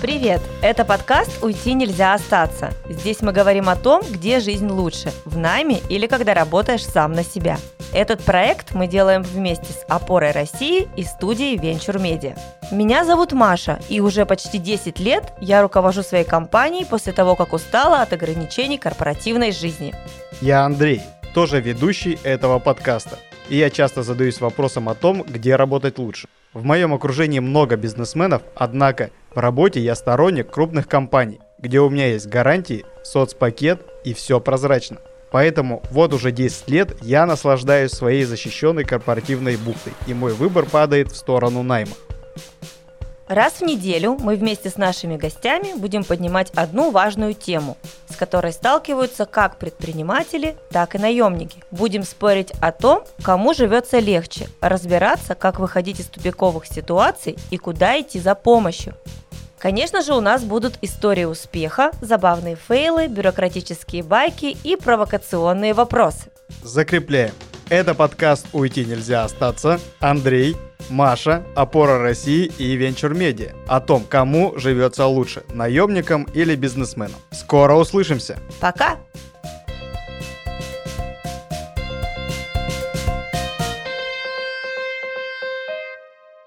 Привет! Это подкаст «Уйти нельзя остаться». Здесь мы говорим о том, где жизнь лучше – в найме или когда работаешь сам на себя. Этот проект мы делаем вместе с «Опорой России» и студией Venture Media. Меня зовут Маша, и уже почти 10 лет я руковожу своей компанией после того, как устала от ограничений корпоративной жизни. Я Андрей, тоже ведущий этого подкаста. И я часто задаюсь вопросом о том, где работать лучше. В моем окружении много бизнесменов, однако в работе я сторонник крупных компаний, где у меня есть гарантии, соцпакет и все прозрачно. Поэтому вот уже 10 лет я наслаждаюсь своей защищенной корпоративной бухтой, и мой выбор падает в сторону найма. Раз в неделю мы вместе с нашими гостями будем поднимать одну важную тему, с которой сталкиваются как предприниматели, так и наемники. Будем спорить о том, кому живется легче, разбираться, как выходить из тупиковых ситуаций и куда идти за помощью. Конечно же, у нас будут истории успеха, забавные фейлы, бюрократические байки и провокационные вопросы. Закрепляем. Это подкаст «Уйти нельзя остаться». Андрей, Маша, Опора России и Venture Media. О том, кому живется лучше, наемникам или бизнесменам. Скоро услышимся. Пока!